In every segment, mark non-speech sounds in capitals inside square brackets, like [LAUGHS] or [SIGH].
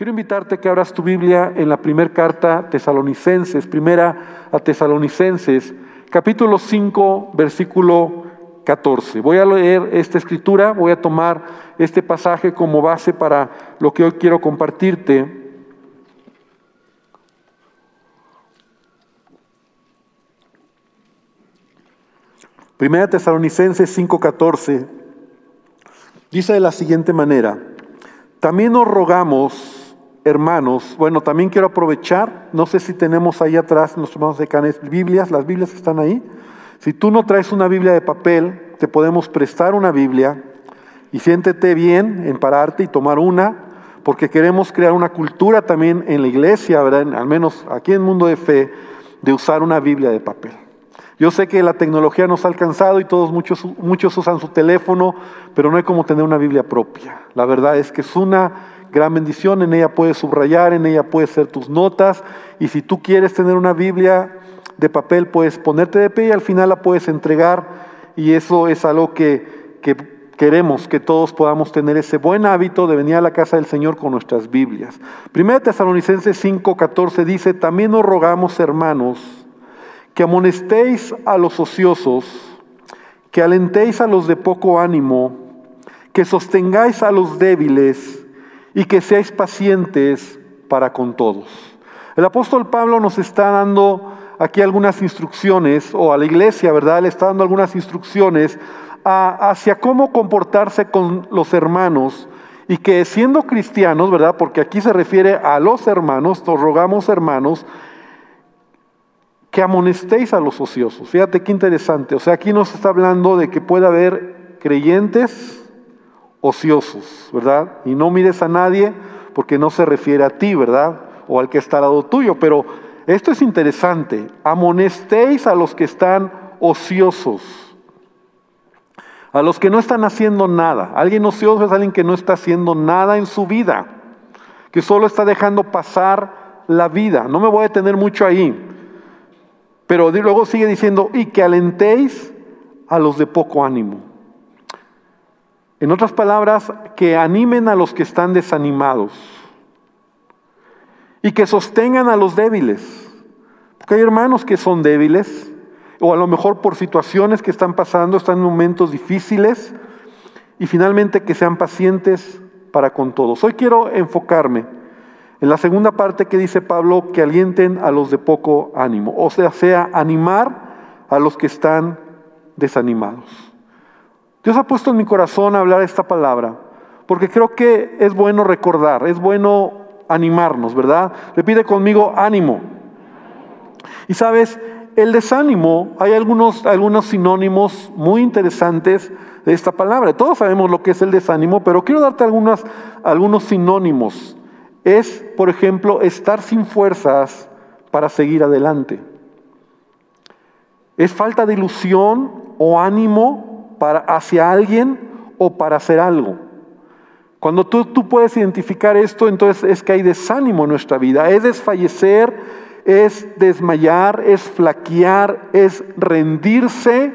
Quiero invitarte a que abras tu Biblia en la primera carta tesalonicenses, primera a tesalonicenses, capítulo 5, versículo 14. Voy a leer esta escritura, voy a tomar este pasaje como base para lo que hoy quiero compartirte. Primera Tesalonicenses 5:14 dice de la siguiente manera, también nos rogamos, hermanos, bueno, también quiero aprovechar, no sé si tenemos ahí atrás, nuestros hermanos de Canes, Biblias, las Biblias están ahí. Si tú no traes una Biblia de papel, te podemos prestar una Biblia y siéntete bien en pararte y tomar una, porque queremos crear una cultura también en la iglesia, ¿verdad? al menos aquí en Mundo de Fe, de usar una Biblia de papel. Yo sé que la tecnología nos ha alcanzado y todos muchos, muchos usan su teléfono, pero no hay como tener una Biblia propia. La verdad es que es una gran bendición, en ella puedes subrayar, en ella puedes hacer tus notas, y si tú quieres tener una Biblia de papel, puedes ponerte de pie y al final la puedes entregar, y eso es algo que, que queremos que todos podamos tener ese buen hábito de venir a la casa del Señor con nuestras Biblias. Primera Tesalonicenses 5:14 dice, también nos rogamos, hermanos, que amonestéis a los ociosos, que alentéis a los de poco ánimo, que sostengáis a los débiles y que seáis pacientes para con todos. El apóstol Pablo nos está dando aquí algunas instrucciones, o a la iglesia, ¿verdad? Le está dando algunas instrucciones hacia cómo comportarse con los hermanos y que siendo cristianos, ¿verdad? Porque aquí se refiere a los hermanos, nos rogamos hermanos, que amonestéis a los ociosos. Fíjate qué interesante. O sea, aquí nos está hablando de que puede haber creyentes ociosos, ¿verdad? Y no mires a nadie porque no se refiere a ti, ¿verdad? O al que está al lado tuyo. Pero esto es interesante. Amonestéis a los que están ociosos. A los que no están haciendo nada. Alguien ocioso es alguien que no está haciendo nada en su vida. Que solo está dejando pasar la vida. No me voy a detener mucho ahí. Pero luego sigue diciendo, y que alentéis a los de poco ánimo. En otras palabras, que animen a los que están desanimados y que sostengan a los débiles. Porque hay hermanos que son débiles, o a lo mejor por situaciones que están pasando, están en momentos difíciles, y finalmente que sean pacientes para con todos. Hoy quiero enfocarme en la segunda parte que dice Pablo, que alienten a los de poco ánimo, o sea, sea animar a los que están desanimados. Dios ha puesto en mi corazón hablar esta palabra, porque creo que es bueno recordar, es bueno animarnos, ¿verdad? Repite conmigo, ánimo. Y sabes, el desánimo, hay algunos, algunos sinónimos muy interesantes de esta palabra. Todos sabemos lo que es el desánimo, pero quiero darte algunos, algunos sinónimos es, por ejemplo, estar sin fuerzas para seguir adelante. Es falta de ilusión o ánimo para, hacia alguien o para hacer algo. Cuando tú, tú puedes identificar esto, entonces es que hay desánimo en nuestra vida. Es desfallecer, es desmayar, es flaquear, es rendirse,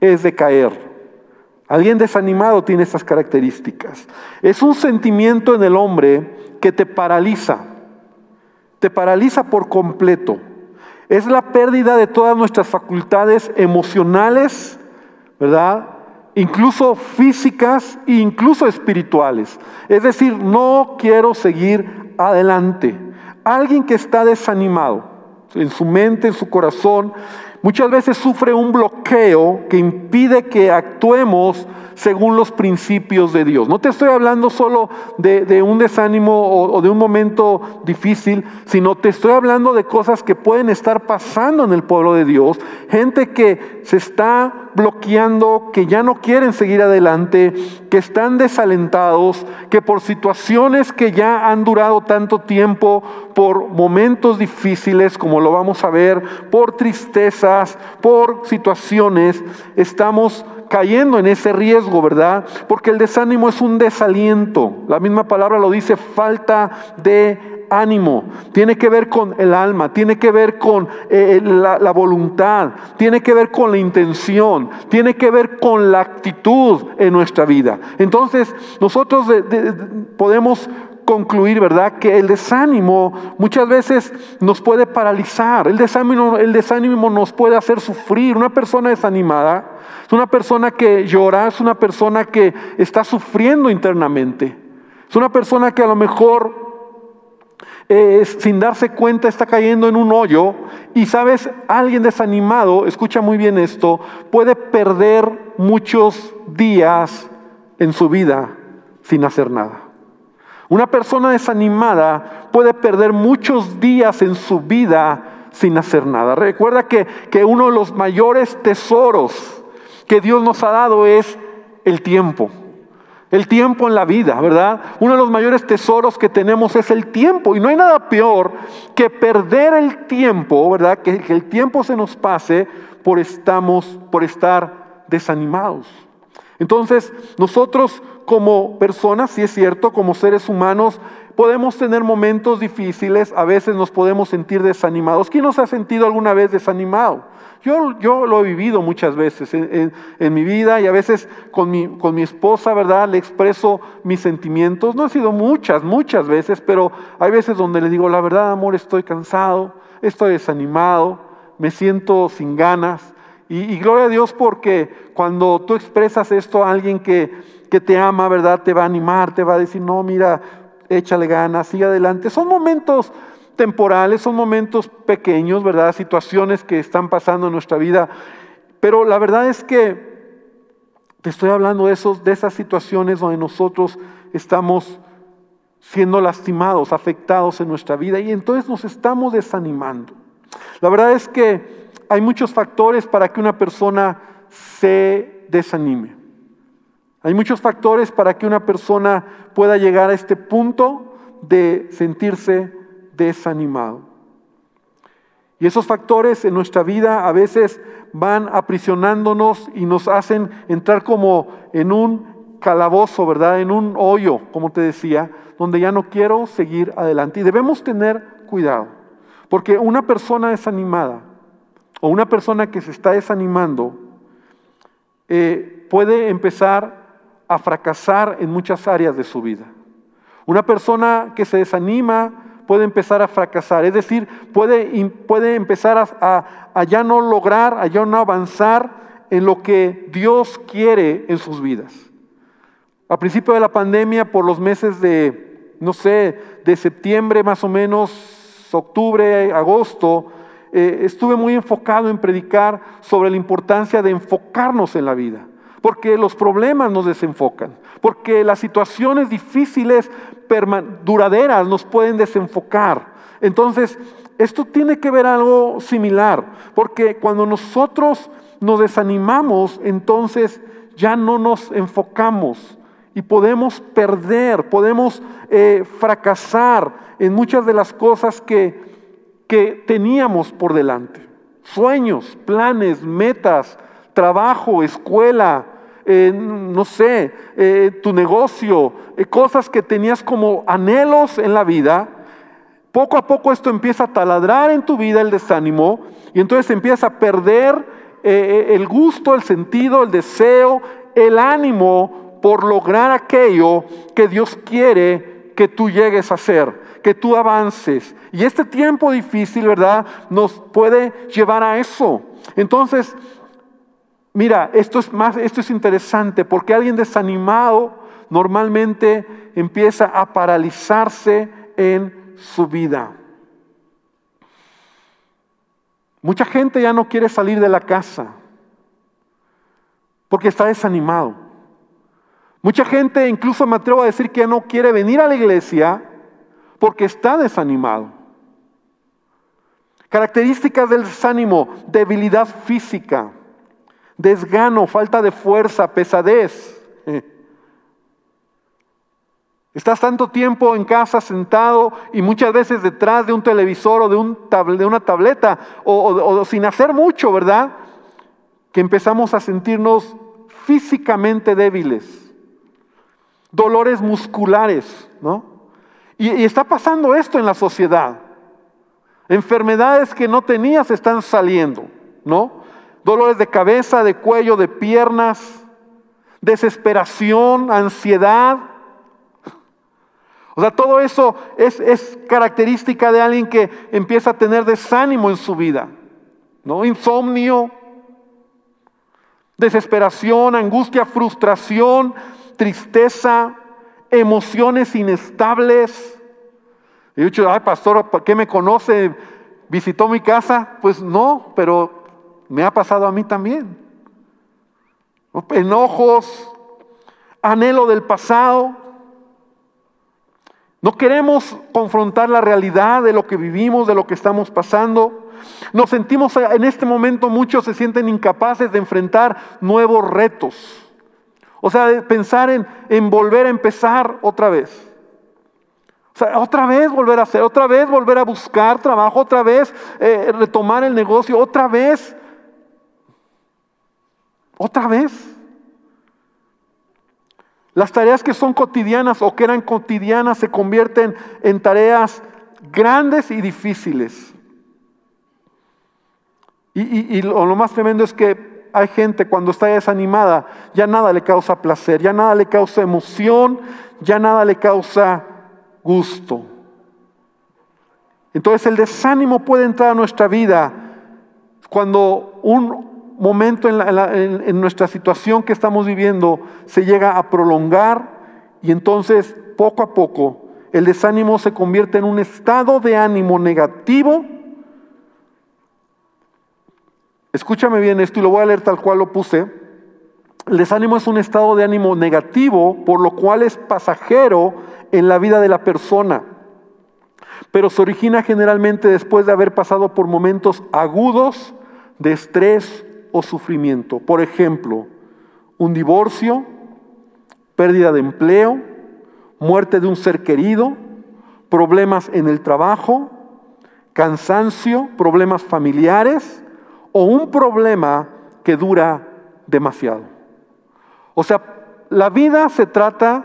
es decaer. Alguien desanimado tiene estas características. Es un sentimiento en el hombre que te paraliza, te paraliza por completo. Es la pérdida de todas nuestras facultades emocionales, ¿verdad? Incluso físicas e incluso espirituales. Es decir, no quiero seguir adelante. Alguien que está desanimado en su mente, en su corazón, muchas veces sufre un bloqueo que impide que actuemos según los principios de Dios. No te estoy hablando solo de, un desánimo o, de un momento difícil, sino te estoy hablando de cosas que pueden estar pasando en el pueblo de Dios. Gente que se está bloqueando, que ya no quieren seguir adelante, que están desalentados, que por situaciones que ya han durado tanto tiempo, por momentos difíciles, como lo vamos a ver, por tristezas, por situaciones, estamos cayendo en ese riesgo, ¿verdad? Porque el desánimo es un desaliento. La misma palabra lo dice, falta de ánimo. Tiene que ver con el alma, tiene que ver con eh, la, voluntad, tiene que ver con la intención, tiene que ver con la actitud en nuestra vida. Entonces, nosotros podemos concluir, ¿verdad? Que el desánimo muchas veces nos puede paralizar, el desánimo, el desánimo nos puede hacer sufrir. Una persona desanimada es una persona que llora, es una persona que está sufriendo internamente. Es una persona que a lo mejor eh, sin darse cuenta está cayendo en un hoyo y sabes, alguien desanimado, escucha muy bien esto, puede perder muchos días en su vida sin hacer nada. Una persona desanimada puede perder muchos días en su vida sin hacer nada. Recuerda que, que uno de los mayores tesoros que Dios nos ha dado es el tiempo. El tiempo en la vida, ¿verdad? Uno de los mayores tesoros que tenemos es el tiempo. Y no hay nada peor que perder el tiempo, ¿verdad? Que, que el tiempo se nos pase por, estamos, por estar desanimados. Entonces, nosotros como personas, si es cierto, como seres humanos, podemos tener momentos difíciles, a veces nos podemos sentir desanimados. ¿Quién nos ha sentido alguna vez desanimado? Yo, yo lo he vivido muchas veces en, mi vida y a veces con mi, con mi esposa, ¿verdad? Le expreso mis sentimientos. No han sido muchas, muchas veces, pero hay veces donde le digo, la verdad, amor, estoy cansado, estoy desanimado, me siento sin ganas. Y, gloria a Dios porque cuando tú expresas esto a alguien que, que te ama, ¿verdad? Te va a animar, te va a decir, no, mira, échale ganas, sigue adelante. Son momentos temporales, son momentos pequeños, ¿verdad? Situaciones que están pasando en nuestra vida. Pero la verdad es que te estoy hablando de, esos, de esas situaciones donde nosotros estamos siendo lastimados, afectados en nuestra vida y entonces nos estamos desanimando. La verdad es que hay muchos factores para que una persona se desanime. Hay muchos factores para que una persona pueda llegar a este punto de sentirse desanimado. Y esos factores en nuestra vida a veces van aprisionándonos y nos hacen entrar como en un calabozo, ¿verdad? En un hoyo, como te decía, donde ya no quiero seguir adelante. Y debemos tener cuidado, porque una persona desanimada o una persona que se está desanimando eh, puede empezar a fracasar en muchas áreas de su vida. Una persona que se desanima puede empezar a fracasar, es decir, puede, puede empezar a, ya no lograr, a ya no avanzar en lo que Dios quiere en sus vidas. A principio de la pandemia, por los meses de, no sé, de septiembre más o menos, octubre, agosto, eh, estuve muy enfocado en predicar sobre la importancia de enfocarnos en la vida porque los problemas nos desenfocan, porque las situaciones difíciles, duraderas, nos pueden desenfocar. Entonces, esto tiene que ver algo similar, porque cuando nosotros nos desanimamos, entonces ya no nos enfocamos y podemos perder, podemos eh, fracasar en muchas de las cosas que, que teníamos por delante. Sueños, planes, metas, trabajo, escuela, eh, no sé, eh, tu negocio, eh, cosas que tenías como anhelos en la vida, poco a poco esto empieza a taladrar en tu vida el desánimo y entonces empieza a perder el gusto, el sentido, el deseo, el ánimo por lograr aquello que Dios quiere que tú llegues a hacer, que tú avances. Y este tiempo difícil, ¿verdad? Nos puede llevar a eso. Entonces, Mira, esto es más, esto es interesante porque alguien desanimado normalmente empieza a paralizarse en su vida. Mucha gente ya no quiere salir de la casa porque está desanimado. Mucha gente, incluso me atrevo a decir que no quiere venir a la iglesia porque está desanimado. Características del desánimo, debilidad física desgano, falta de fuerza, pesadez. [LAUGHS] Estás tanto tiempo en casa sentado y muchas veces detrás de un televisor o de, un de una tableta o sin hacer mucho, ¿verdad? Que empezamos a sentirnos físicamente débiles, dolores musculares, ¿no? Y, está pasando esto en la sociedad. Enfermedades que no tenías están saliendo, ¿no? dolores de cabeza, de cuello, de piernas, desesperación, ansiedad. O sea, todo eso es, es, característica de alguien que empieza a tener desánimo en su vida, ¿no? Insomnio, desesperación, angustia, frustración, tristeza, emociones inestables. Y yo he dicho, ay, pastor, ¿qué me conoce? ¿Visitó mi casa? Pues no, pero me ha pasado a mí también. Enojos, anhelo del pasado, no queremos confrontar la realidad de lo que vivimos, de lo que estamos pasando. Nos sentimos en este momento, muchos se sienten incapaces de enfrentar nuevos retos. O sea, pensar en, volver a empezar otra vez. O sea, otra vez volver a hacer, otra vez volver a buscar trabajo, otra vez eh, retomar el negocio, otra vez. Otra vez. Las tareas que son cotidianas o que eran cotidianas se convierten en tareas grandes y difíciles. Y, lo más tremendo es que hay gente cuando está desanimada, ya nada le causa placer, ya nada le causa emoción, ya nada le causa gusto. Entonces el desánimo puede entrar a nuestra vida cuando un momento en, nuestra situación que estamos viviendo se llega a prolongar y entonces poco a poco el desánimo se convierte en un estado de ánimo negativo. Escúchame bien esto y lo voy a leer tal cual lo puse. El desánimo es un estado de ánimo negativo, por lo cual es pasajero en la vida de la persona, pero se origina generalmente después de haber pasado por momentos agudos de estrés o sufrimiento. Por ejemplo, un divorcio, pérdida de empleo, muerte de un ser querido, problemas en el trabajo, cansancio, problemas familiares o un problema que dura demasiado. O sea, la vida se trata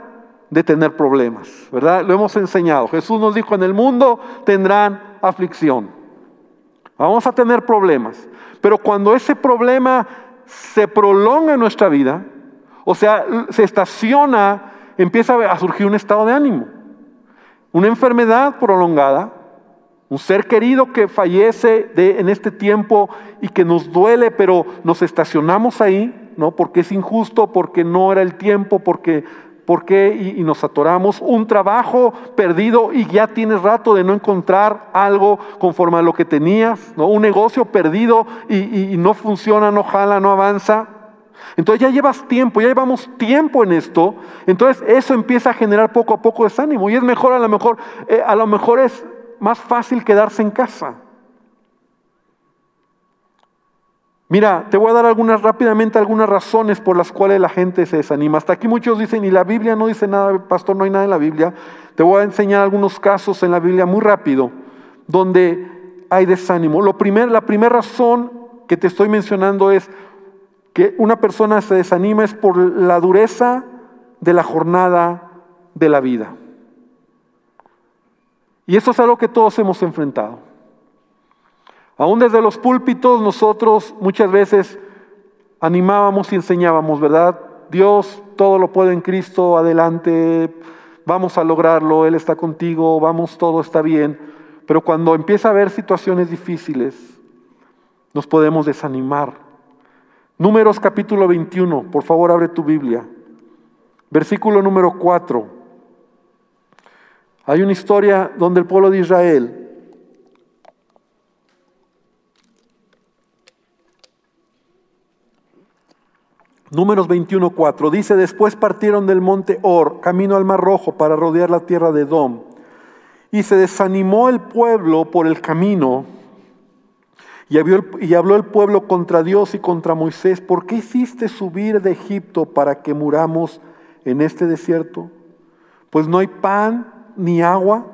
de tener problemas, ¿verdad? Lo hemos enseñado. Jesús nos dijo, en el mundo tendrán aflicción. Vamos a tener problemas. Pero cuando ese problema se prolonga en nuestra vida, o sea, se estaciona, empieza a surgir un estado de ánimo. Una enfermedad prolongada, un ser querido que fallece en este tiempo y que nos duele, pero nos estacionamos ahí, ¿no? Porque es injusto, porque no era el tiempo, porque ¿Por qué? Y, nos atoramos. Un trabajo perdido y ya tienes rato de no encontrar algo conforme a lo que tenías. ¿no? Un negocio perdido y, y no funciona, no jala, no avanza. Entonces ya llevas tiempo, ya llevamos tiempo en esto. Entonces eso empieza a generar poco a poco desánimo. Y es mejor, a lo mejor, eh, a lo mejor es más fácil quedarse en casa. Mira, te voy a dar rápidamente algunas razones por las cuales la gente se desanima. Hasta aquí muchos dicen, y la Biblia no dice nada, pastor, no hay nada en la Biblia. Te voy a enseñar algunos casos en la Biblia muy rápido, donde hay desánimo. Lo la primera razón que te estoy mencionando es que una persona se desanima es por la dureza de la jornada de la vida. Y eso es algo que todos hemos enfrentado. Aún desde los púlpitos nosotros muchas veces animábamos y enseñábamos, ¿verdad? Dios todo lo puede en Cristo, adelante, vamos a lograrlo, Él está contigo, vamos, todo está bien. Pero cuando empieza a haber situaciones difíciles, nos podemos desanimar. Números capítulo 21, por favor abre tu Biblia. Versículo número 4. Hay una historia donde el pueblo de Israel Números 21.4 dice, después partieron del monte Or, camino al Mar Rojo, para rodear la tierra de Edom. Y se desanimó el pueblo por el camino. Y habló, el, pueblo contra Dios y contra Moisés, ¿por qué hiciste subir de Egipto para que muramos en este desierto? Pues no hay pan ni agua,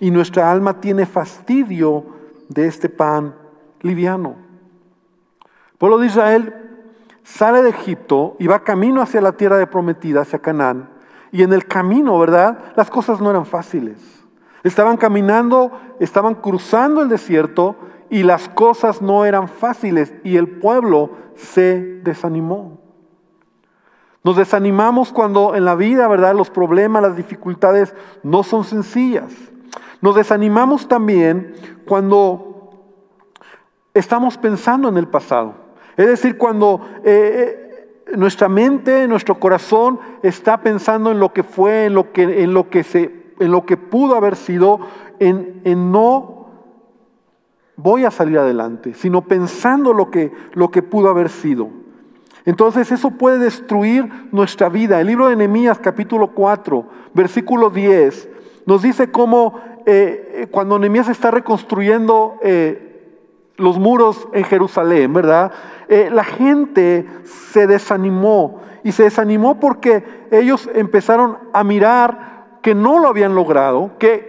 y nuestra alma tiene fastidio de este pan liviano. Pueblo de Israel sale de Egipto y va camino hacia la tierra de prometida, hacia Canaán. Y en el camino, ¿verdad? Las cosas no eran fáciles. Estaban caminando, estaban cruzando el desierto y las cosas no eran fáciles y el pueblo se desanimó. Nos desanimamos cuando en la vida, ¿verdad? Los problemas, las dificultades no son sencillas. Nos desanimamos también cuando estamos pensando en el pasado. Es decir, cuando eh, eh, nuestra mente, nuestro corazón está pensando en lo que fue, en lo que, en lo que, se, en lo que pudo haber sido, en, no voy a salir adelante, sino pensando lo que pudo haber sido. Entonces eso puede destruir nuestra vida. El libro de Nehemías capítulo 4, versículo 10, nos dice cómo eh, eh, cuando Nehemías está reconstruyendo eh, los muros en Jerusalén, ¿verdad? la gente se desanimó y se desanimó porque ellos empezaron a mirar que no lo habían logrado, que,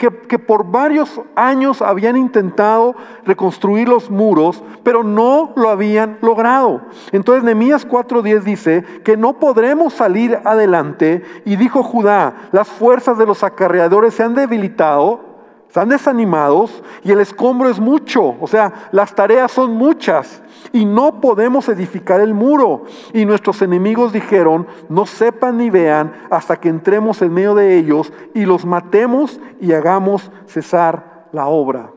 por varios años habían intentado reconstruir los muros, pero no lo habían logrado. Entonces Nehemías 4:10 dice que no podremos salir adelante y dijo Judá, las fuerzas de los acarreadores se han debilitado, están desanimados y el escombro es mucho, o sea, las tareas son muchas y no podemos edificar el muro. Y nuestros enemigos dijeron, no sepan ni vean hasta que entremos en medio de ellos y los matemos y hagamos cesar la obra.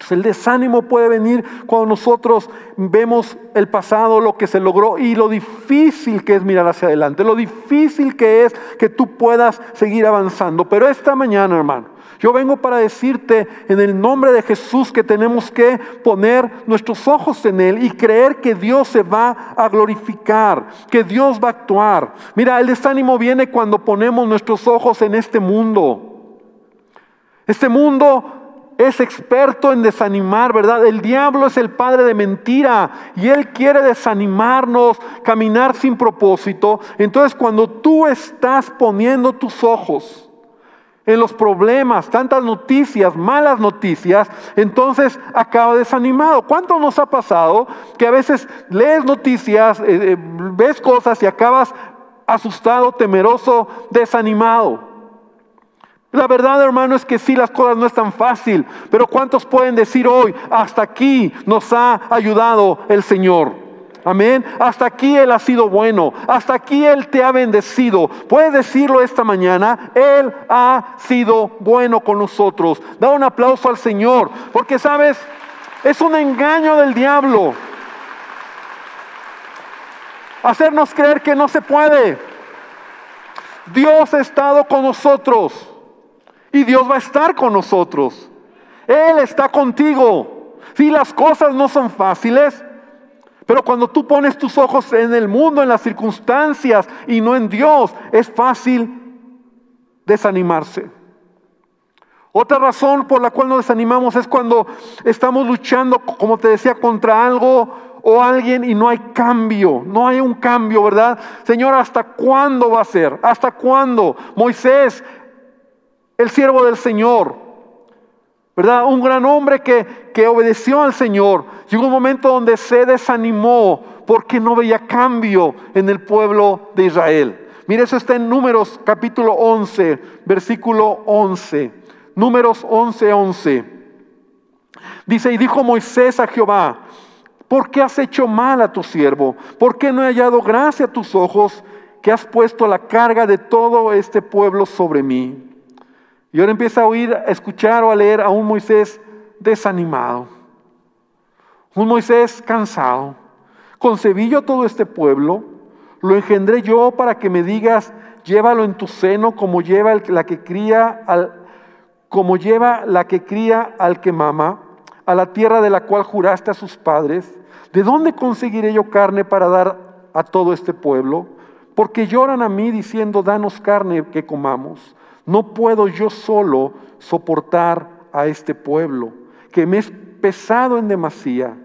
Entonces el desánimo puede venir cuando nosotros vemos el pasado, lo que se logró y lo difícil que es mirar hacia adelante, lo difícil que es que tú puedas seguir avanzando. Pero esta mañana, hermano, yo vengo para decirte en el nombre de Jesús que tenemos que poner nuestros ojos en Él y creer que Dios se va a glorificar, que Dios va a actuar. Mira, el desánimo viene cuando ponemos nuestros ojos en este mundo. Este mundo es experto en desanimar, ¿verdad? El diablo es el padre de mentira y él quiere desanimarnos, caminar sin propósito. Entonces cuando tú estás poniendo tus ojos en los problemas, tantas noticias, malas noticias, entonces acaba desanimado. ¿Cuánto nos ha pasado que a veces lees noticias, eh, eh, ves cosas y acabas asustado, temeroso, desanimado? La verdad, hermano, es que sí, las cosas no están fácil, pero ¿cuántos pueden decir hoy, hasta aquí nos ha ayudado el Señor? Amén. Hasta aquí Él ha sido bueno. Hasta aquí Él te ha bendecido. Puedes decirlo esta mañana. Él ha sido bueno con nosotros. Da un aplauso al Señor. Porque sabes, es un engaño del diablo. Hacernos creer que no se puede. Dios ha estado con nosotros. Y Dios va a estar con nosotros. Él está contigo. Si las cosas no son fáciles, pero cuando tú pones tus ojos en el mundo, en las circunstancias y no en Dios, es fácil desanimarse. Otra razón por la cual nos desanimamos es cuando estamos luchando, como te decía, contra algo o alguien y no hay cambio, no hay un cambio, ¿verdad? Señor, ¿hasta cuándo va a ser? ¿Hasta cuándo? Moisés, el siervo del Señor, ¿verdad? Un gran hombre que, que obedeció al Señor. Llegó un momento donde se desanimó porque no veía cambio en el pueblo de Israel. Mire, eso está en Números capítulo 11, versículo 11. Números 11, 11. Dice, y dijo Moisés a Jehová, ¿por qué has hecho mal a tu siervo? ¿Por qué no he hallado gracia a tus ojos que has puesto la carga de todo este pueblo sobre mí? Y ahora empieza a oír, a escuchar o a leer a un Moisés desanimado, un Moisés cansado. Concebí yo todo este pueblo, lo engendré yo para que me digas, llévalo en tu seno como lleva la que cría al, como lleva la que cría al que mama, a la tierra de la cual juraste a sus padres. ¿De dónde conseguiré yo carne para dar a todo este pueblo? Porque lloran a mí diciendo, danos carne que comamos. No puedo yo solo soportar a este pueblo, que me es pesado en demasía.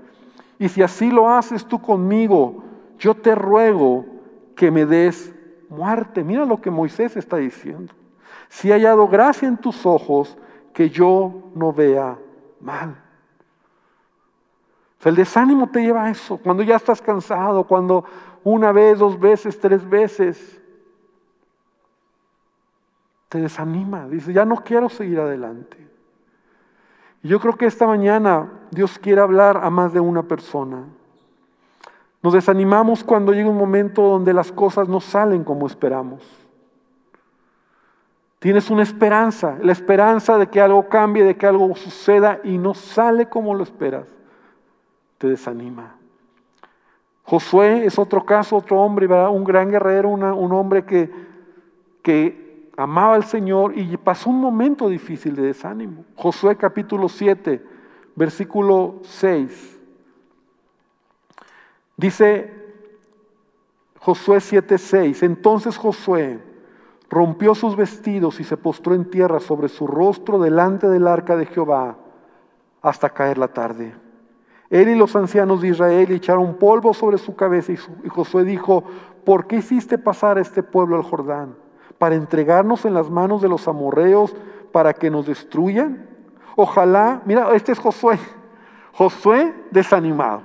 Y si así lo haces tú conmigo, yo te ruego que me des muerte. Mira lo que Moisés está diciendo. Si he hallado gracia en tus ojos, que yo no vea mal. el desánimo te lleva a eso. Cuando ya estás cansado, cuando una vez, dos veces, tres veces, te desanima, dice, ya no quiero seguir adelante. Y yo creo que esta mañana Dios quiere hablar a más de una persona. Nos desanimamos cuando llega un momento donde las cosas no salen como esperamos. Tienes una esperanza, la esperanza de que algo cambie, de que algo suceda y no sale como lo esperas. Te desanima. Josué es otro caso, otro hombre, un gran guerrero, un hombre que, que amaba al Señor y pasó un momento difícil de desánimo. Josué capítulo 7, versículo 6. Dice Josué 7:6, entonces Josué rompió sus vestidos y se postró en tierra sobre su rostro delante del arca de Jehová hasta caer la tarde. Él y los ancianos de Israel echaron polvo sobre su cabeza y, Josué dijo, ¿por qué hiciste pasar a este pueblo al Jordán? ¿Para entregarnos en las manos de los amorreos para que nos destruyan? Ojalá, mira, este es Josué, Josué desanimado.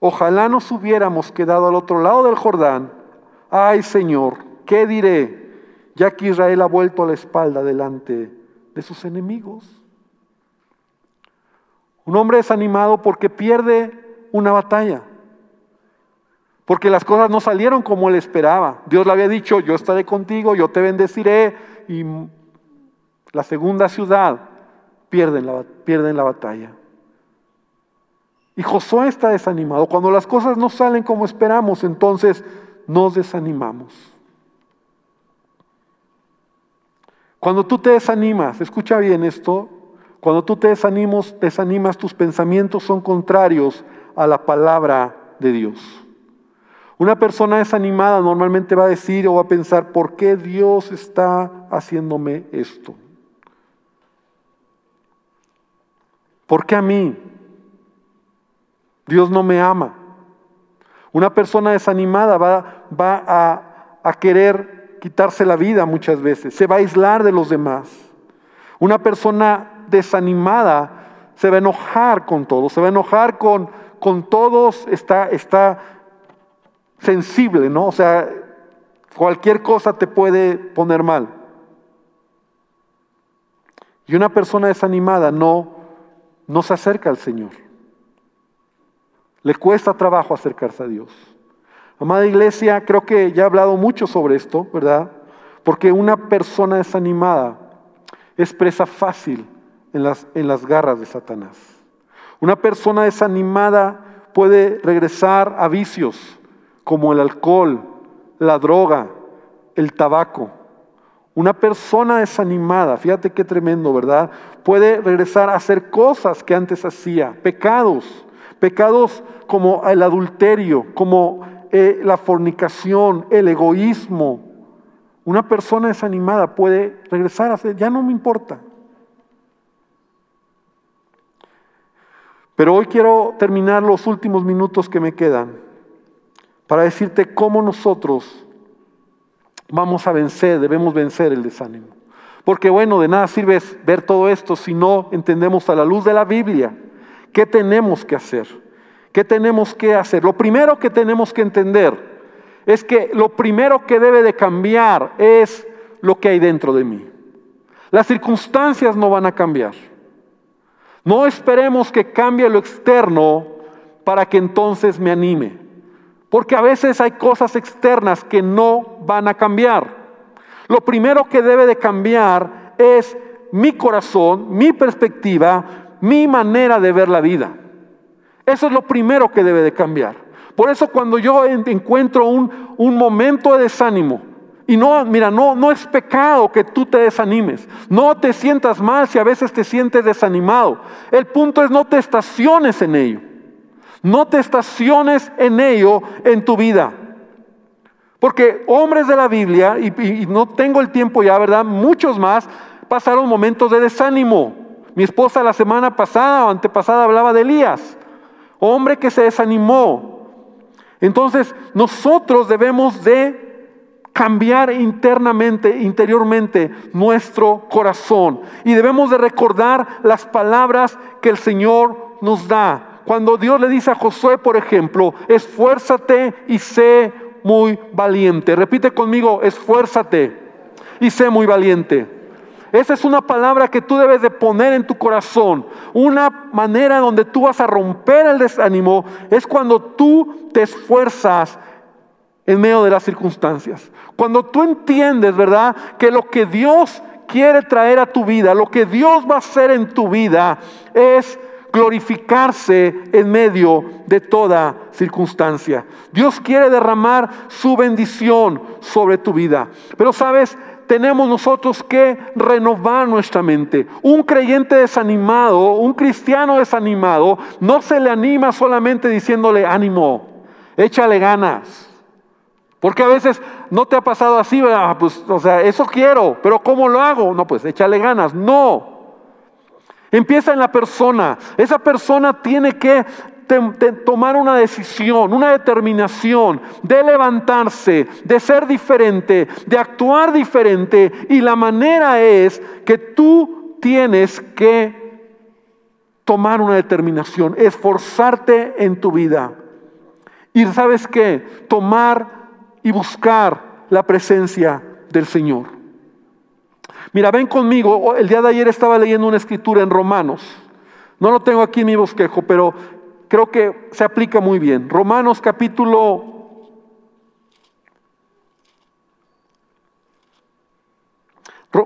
Ojalá nos hubiéramos quedado al otro lado del Jordán. Ay Señor, ¿qué diré? Ya que Israel ha vuelto la espalda delante de sus enemigos. Un hombre desanimado porque pierde una batalla. Porque las cosas no salieron como él esperaba. Dios le había dicho, yo estaré contigo, yo te bendeciré. Y la segunda ciudad pierden la, la batalla. Y Josué está desanimado. Cuando las cosas no salen como esperamos, entonces nos desanimamos. Cuando tú te desanimas, escucha bien esto, cuando tú te desanimas, desanimas, tus pensamientos son contrarios a la palabra de Dios. Una persona desanimada normalmente va a decir o va a pensar, ¿por qué Dios está haciéndome esto? ¿Por qué a mí? Dios no me ama. Una persona desanimada va, va a, a querer quitarse la vida muchas veces, se va a aislar de los demás. Una persona desanimada se va a enojar con todos, se va a enojar con, con todos, está, está sensible, ¿no? O sea, cualquier cosa te puede poner mal. Y una persona desanimada no, no se acerca al Señor. Le cuesta trabajo acercarse a Dios. Amada iglesia, creo que ya he hablado mucho sobre esto, ¿verdad? Porque una persona desanimada es presa fácil en las, en las garras de Satanás. Una persona desanimada puede regresar a vicios como el alcohol, la droga, el tabaco. Una persona desanimada, fíjate qué tremendo, ¿verdad? Puede regresar a hacer cosas que antes hacía, pecados, pecados como el adulterio, como eh, la fornicación, el egoísmo. Una persona desanimada puede regresar a hacer, ya no me importa. Pero hoy quiero terminar los últimos minutos que me quedan para decirte cómo nosotros vamos a vencer, debemos vencer el desánimo. Porque bueno, de nada sirve ver todo esto si no entendemos a la luz de la Biblia qué tenemos que hacer. ¿Qué tenemos que hacer? Lo primero que tenemos que entender es que lo primero que debe de cambiar es lo que hay dentro de mí. Las circunstancias no van a cambiar. No esperemos que cambie lo externo para que entonces me anime. Porque a veces hay cosas externas que no van a cambiar. Lo primero que debe de cambiar es mi corazón, mi perspectiva, mi manera de ver la vida. Eso es lo primero que debe de cambiar. Por eso cuando yo encuentro un, un momento de desánimo, y no, mira, no, no es pecado que tú te desanimes. No te sientas mal si a veces te sientes desanimado. El punto es no te estaciones en ello. No te estaciones en ello en tu vida. Porque hombres de la Biblia, y, no tengo el tiempo ya, ¿verdad? Muchos más pasaron momentos de desánimo. Mi esposa la semana pasada o antepasada hablaba de Elías hombre que se desanimó. Entonces nosotros debemos de cambiar internamente, interiormente nuestro corazón. Y debemos de recordar las palabras que el Señor nos da. Cuando Dios le dice a Josué, por ejemplo, esfuérzate y sé muy valiente. Repite conmigo, esfuérzate y sé muy valiente. Esa es una palabra que tú debes de poner en tu corazón. Una manera donde tú vas a romper el desánimo es cuando tú te esfuerzas en medio de las circunstancias. Cuando tú entiendes, ¿verdad? Que lo que Dios quiere traer a tu vida, lo que Dios va a hacer en tu vida es glorificarse en medio de toda circunstancia. Dios quiere derramar su bendición sobre tu vida. Pero sabes, tenemos nosotros que renovar nuestra mente. Un creyente desanimado, un cristiano desanimado, no se le anima solamente diciéndole ánimo, échale ganas. Porque a veces no te ha pasado así, ¿verdad? Pues, o sea, eso quiero, pero ¿cómo lo hago? No, pues échale ganas. No. Empieza en la persona. Esa persona tiene que tomar una decisión, una determinación de levantarse, de ser diferente, de actuar diferente. Y la manera es que tú tienes que tomar una determinación, esforzarte en tu vida. Y sabes qué, tomar y buscar la presencia del Señor. Mira, ven conmigo, el día de ayer estaba leyendo una escritura en Romanos. No lo tengo aquí en mi bosquejo, pero creo que se aplica muy bien. Romanos capítulo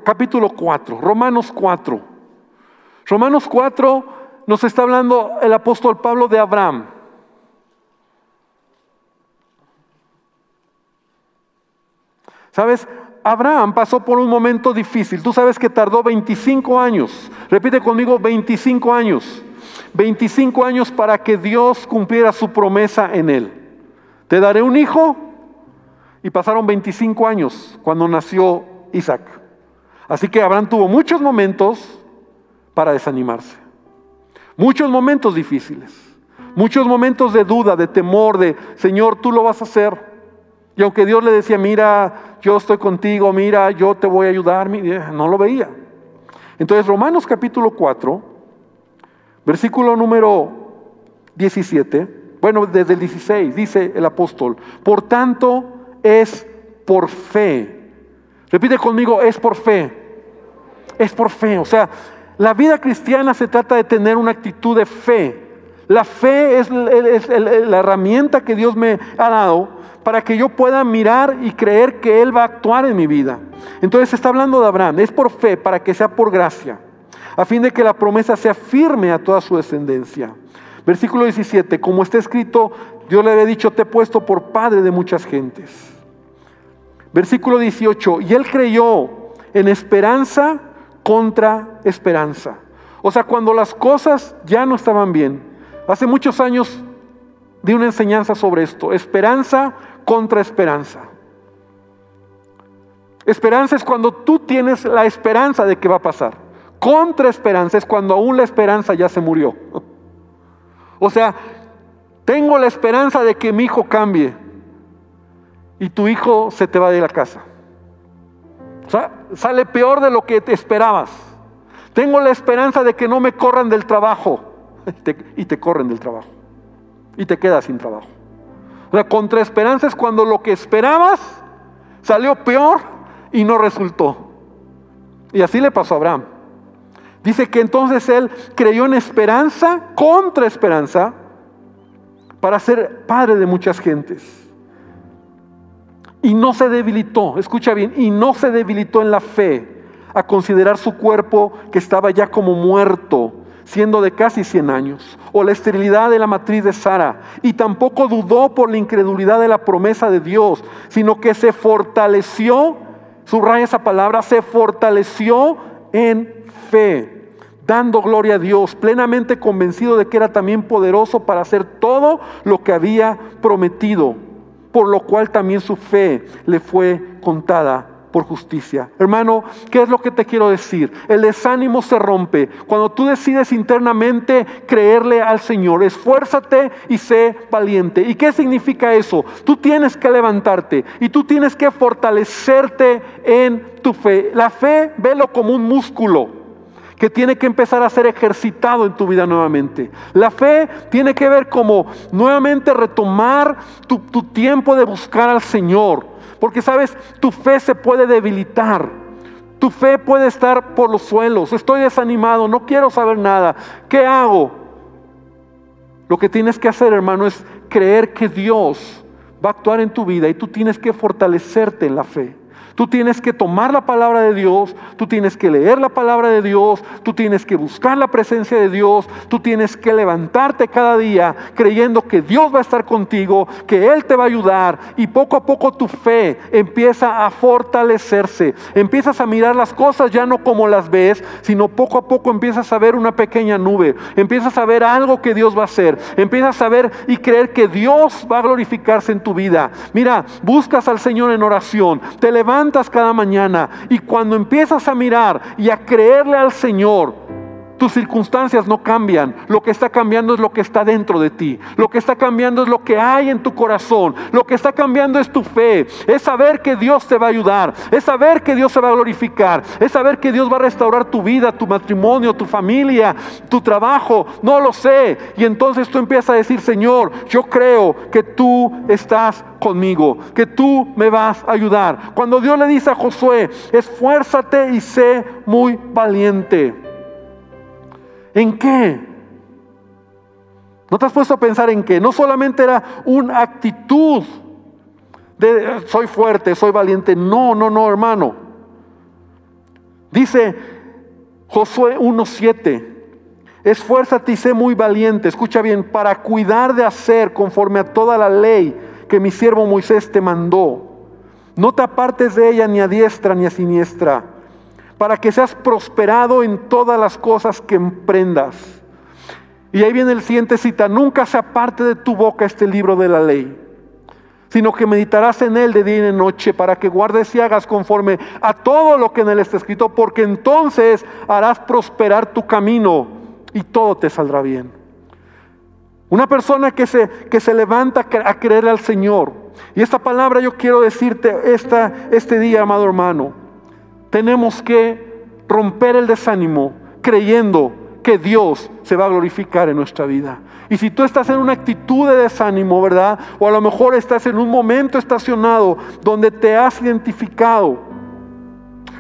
capítulo 4, Romanos 4. Romanos 4 nos está hablando el apóstol Pablo de Abraham. ¿Sabes? Abraham pasó por un momento difícil. Tú sabes que tardó 25 años. Repite conmigo, 25 años. 25 años para que Dios cumpliera su promesa en él. Te daré un hijo. Y pasaron 25 años cuando nació Isaac. Así que Abraham tuvo muchos momentos para desanimarse. Muchos momentos difíciles. Muchos momentos de duda, de temor, de Señor, tú lo vas a hacer. Y aunque Dios le decía, mira, yo estoy contigo, mira, yo te voy a ayudar, no lo veía. Entonces Romanos capítulo 4, versículo número 17, bueno, desde el 16 dice el apóstol, por tanto es por fe. Repite conmigo, es por fe. Es por fe. O sea, la vida cristiana se trata de tener una actitud de fe. La fe es, la herramienta que Dios me ha dado para que yo pueda mirar y creer que Él va a actuar en mi vida. Entonces está hablando de Abraham, es por fe, para que sea por gracia, a fin de que la promesa sea firme a toda su descendencia. Versículo 17, como está escrito, Dios le había dicho, te he puesto por padre de muchas gentes. Versículo 18, y él creyó en esperanza contra esperanza. O sea, cuando las cosas ya no estaban bien. Hace muchos años di una enseñanza sobre esto, esperanza contra esperanza. Esperanza es cuando tú tienes la esperanza de que va a pasar. Contra esperanza es cuando aún la esperanza ya se murió. [LAUGHS] O sea, tengo la esperanza de que mi hijo cambie y tu hijo se te va de la casa. O sea, sale peor de lo que te esperabas. Tengo la esperanza de que no me corran del trabajo [LAUGHS] y te corren del trabajo y te quedas sin trabajo. O sea, contra es cuando lo que esperabas salió peor y no resultó. Y así le pasó a Abraham. Dice que entonces él creyó en esperanza contra esperanza para ser padre de muchas gentes. Y no se debilitó, escucha bien, y no se debilitó en la fe a considerar su cuerpo que estaba ya como muerto siendo de casi 100 años, o la esterilidad de la matriz de Sara, y tampoco dudó por la incredulidad de la promesa de Dios, sino que se fortaleció, subraya esa palabra, se fortaleció en fe, dando gloria a Dios, plenamente convencido de que era también poderoso para hacer todo lo que había prometido, por lo cual también su fe le fue contada por justicia. Hermano, ¿qué es lo que te quiero decir? El desánimo se rompe cuando tú decides internamente creerle al Señor. Esfuérzate y sé valiente. ¿Y qué significa eso? Tú tienes que levantarte y tú tienes que fortalecerte en tu fe. La fe, velo como un músculo que tiene que empezar a ser ejercitado en tu vida nuevamente. La fe tiene que ver como nuevamente retomar tu, tu tiempo de buscar al Señor porque sabes, tu fe se puede debilitar. Tu fe puede estar por los suelos. Estoy desanimado, no quiero saber nada. ¿Qué hago? Lo que tienes que hacer, hermano, es creer que Dios va a actuar en tu vida y tú tienes que fortalecerte en la fe. Tú tienes que tomar la palabra de Dios, tú tienes que leer la palabra de Dios, tú tienes que buscar la presencia de Dios, tú tienes que levantarte cada día creyendo que Dios va a estar contigo, que Él te va a ayudar y poco a poco tu fe empieza a fortalecerse. Empiezas a mirar las cosas ya no como las ves, sino poco a poco empiezas a ver una pequeña nube, empiezas a ver algo que Dios va a hacer, empiezas a ver y creer que Dios va a glorificarse en tu vida. Mira, buscas al Señor en oración, te levantas cada mañana y cuando empiezas a mirar y a creerle al Señor, tus circunstancias no cambian. Lo que está cambiando es lo que está dentro de ti. Lo que está cambiando es lo que hay en tu corazón. Lo que está cambiando es tu fe. Es saber que Dios te va a ayudar. Es saber que Dios se va a glorificar. Es saber que Dios va a restaurar tu vida, tu matrimonio, tu familia, tu trabajo. No lo sé. Y entonces tú empiezas a decir, Señor, yo creo que tú estás conmigo, que tú me vas a ayudar. Cuando Dios le dice a Josué, esfuérzate y sé muy valiente. ¿En qué? ¿No te has puesto a pensar en qué? No solamente era una actitud de soy fuerte, soy valiente. No, no, no, hermano. Dice Josué 1.7, esfuérzate y sé muy valiente, escucha bien, para cuidar de hacer conforme a toda la ley que mi siervo Moisés te mandó. No te apartes de ella ni a diestra ni a siniestra para que seas prosperado en todas las cosas que emprendas. Y ahí viene el siguiente cita, nunca se aparte de tu boca este libro de la ley, sino que meditarás en él de día y de noche para que guardes y hagas conforme a todo lo que en él está escrito, porque entonces harás prosperar tu camino y todo te saldrá bien. Una persona que se, que se levanta a creer al Señor. Y esta palabra yo quiero decirte esta, este día, amado hermano tenemos que romper el desánimo creyendo que Dios se va a glorificar en nuestra vida. Y si tú estás en una actitud de desánimo, ¿verdad? O a lo mejor estás en un momento estacionado donde te has identificado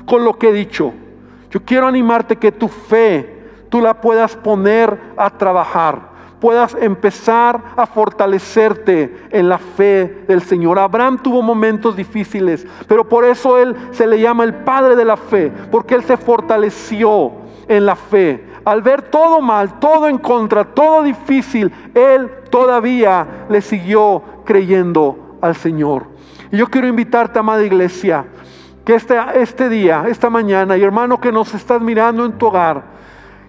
con lo que he dicho, yo quiero animarte que tu fe tú la puedas poner a trabajar puedas empezar a fortalecerte en la fe del Señor. Abraham tuvo momentos difíciles, pero por eso él se le llama el padre de la fe, porque él se fortaleció en la fe. Al ver todo mal, todo en contra, todo difícil, él todavía le siguió creyendo al Señor. Y yo quiero invitarte, amada iglesia, que este, este día, esta mañana, y hermano que nos estás mirando en tu hogar,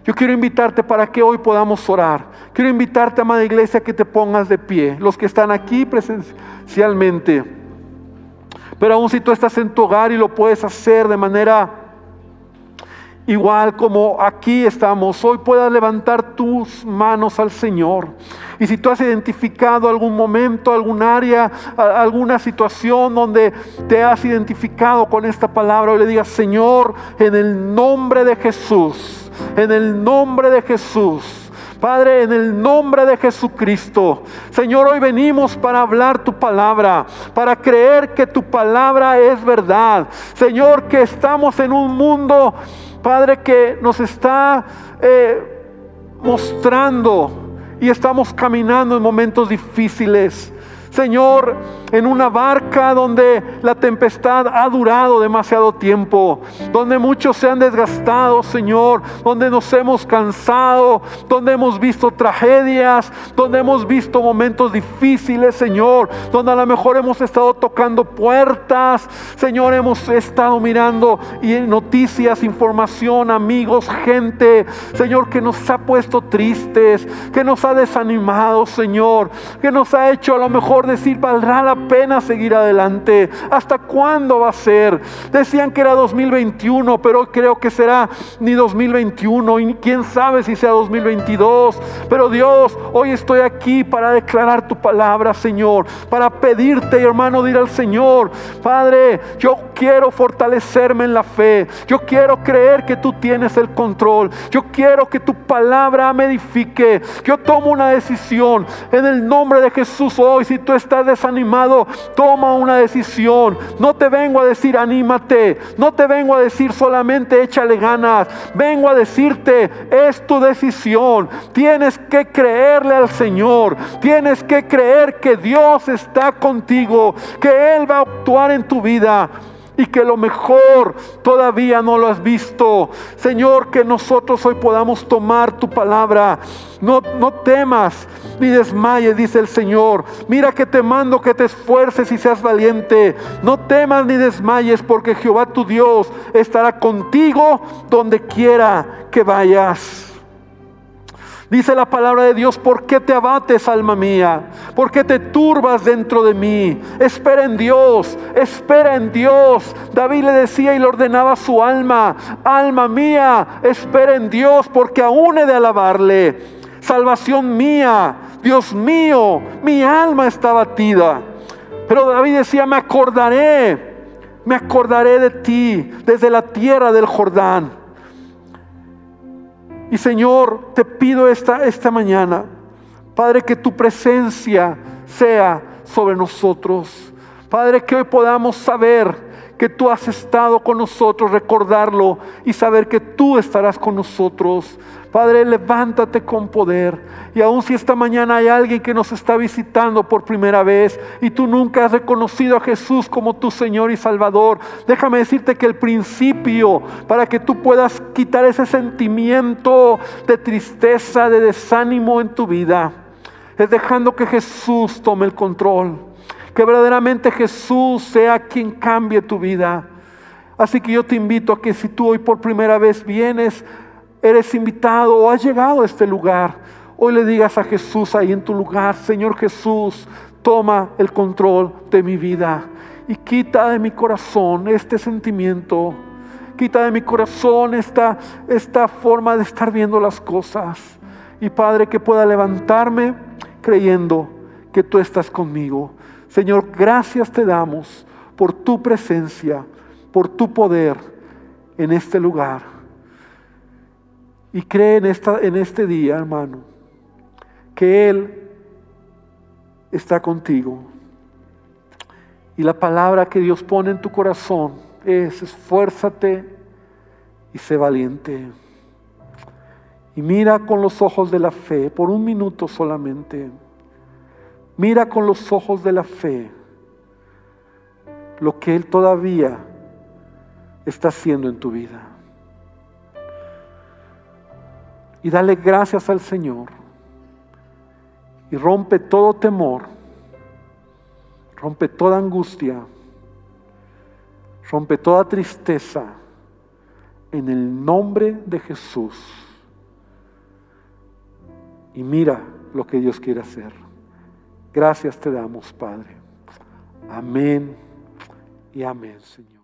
yo quiero invitarte para que hoy podamos orar. Quiero invitarte, amada iglesia, que te pongas de pie. Los que están aquí presencialmente. Pero aún si tú estás en tu hogar y lo puedes hacer de manera igual como aquí estamos, hoy puedas levantar tus manos al Señor. Y si tú has identificado algún momento, algún área, alguna situación donde te has identificado con esta palabra, hoy le digas, Señor, en el nombre de Jesús, en el nombre de Jesús. Padre, en el nombre de Jesucristo, Señor, hoy venimos para hablar tu palabra, para creer que tu palabra es verdad. Señor, que estamos en un mundo, Padre, que nos está eh, mostrando y estamos caminando en momentos difíciles. Señor, en una barca donde la tempestad ha durado demasiado tiempo, donde muchos se han desgastado, Señor, donde nos hemos cansado, donde hemos visto tragedias, donde hemos visto momentos difíciles, Señor, donde a lo mejor hemos estado tocando puertas, Señor, hemos estado mirando y noticias, información, amigos, gente, Señor, que nos ha puesto tristes, que nos ha desanimado, Señor, que nos ha hecho a lo mejor decir, valdrá la pena seguir adelante. ¿Hasta cuándo va a ser? Decían que era 2021, pero creo que será ni 2021 y quién sabe si sea 2022. Pero Dios, hoy estoy aquí para declarar tu palabra, Señor, para pedirte, hermano, dir al Señor, Padre, yo quiero fortalecerme en la fe. Yo quiero creer que tú tienes el control. Yo quiero que tu palabra me edifique. Yo tomo una decisión en el nombre de Jesús hoy. Si tú estás desanimado, toma una decisión. No te vengo a decir anímate. No te vengo a decir solamente échale ganas. Vengo a decirte, es tu decisión. Tienes que creerle al Señor. Tienes que creer que Dios está contigo, que Él va a actuar en tu vida y que lo mejor todavía no lo has visto. Señor, que nosotros hoy podamos tomar tu palabra. No, no temas ni desmayes, dice el Señor. Mira que te mando que te esfuerces y seas valiente. No temas ni desmayes porque Jehová tu Dios estará contigo donde quiera que vayas. Dice la palabra de Dios, ¿por qué te abates, alma mía? ¿Por qué te turbas dentro de mí? Espera en Dios, espera en Dios. David le decía y le ordenaba a su alma, alma mía, espera en Dios, porque aún he de alabarle. Salvación mía, Dios mío, mi alma está batida. Pero David decía, me acordaré, me acordaré de ti desde la tierra del Jordán y Señor, te pido esta, esta mañana, Padre, que tu presencia sea sobre nosotros. Padre, que hoy podamos saber que tú has estado con nosotros, recordarlo y saber que tú estarás con nosotros. Padre, levántate con poder. Y aun si esta mañana hay alguien que nos está visitando por primera vez y tú nunca has reconocido a Jesús como tu Señor y Salvador, déjame decirte que el principio para que tú puedas quitar ese sentimiento de tristeza, de desánimo en tu vida, es dejando que Jesús tome el control que verdaderamente Jesús sea quien cambie tu vida. Así que yo te invito a que si tú hoy por primera vez vienes, eres invitado o has llegado a este lugar, hoy le digas a Jesús ahí en tu lugar, Señor Jesús, toma el control de mi vida y quita de mi corazón este sentimiento, quita de mi corazón esta, esta forma de estar viendo las cosas. Y Padre, que pueda levantarme creyendo que tú estás conmigo. Señor, gracias te damos por tu presencia, por tu poder en este lugar. Y cree en, esta, en este día, hermano, que Él está contigo. Y la palabra que Dios pone en tu corazón es esfuérzate y sé valiente. Y mira con los ojos de la fe, por un minuto solamente. Mira con los ojos de la fe lo que Él todavía está haciendo en tu vida. Y dale gracias al Señor. Y rompe todo temor. Rompe toda angustia. Rompe toda tristeza. En el nombre de Jesús. Y mira lo que Dios quiere hacer. Gracias te damos, Padre. Amén y amén, Señor.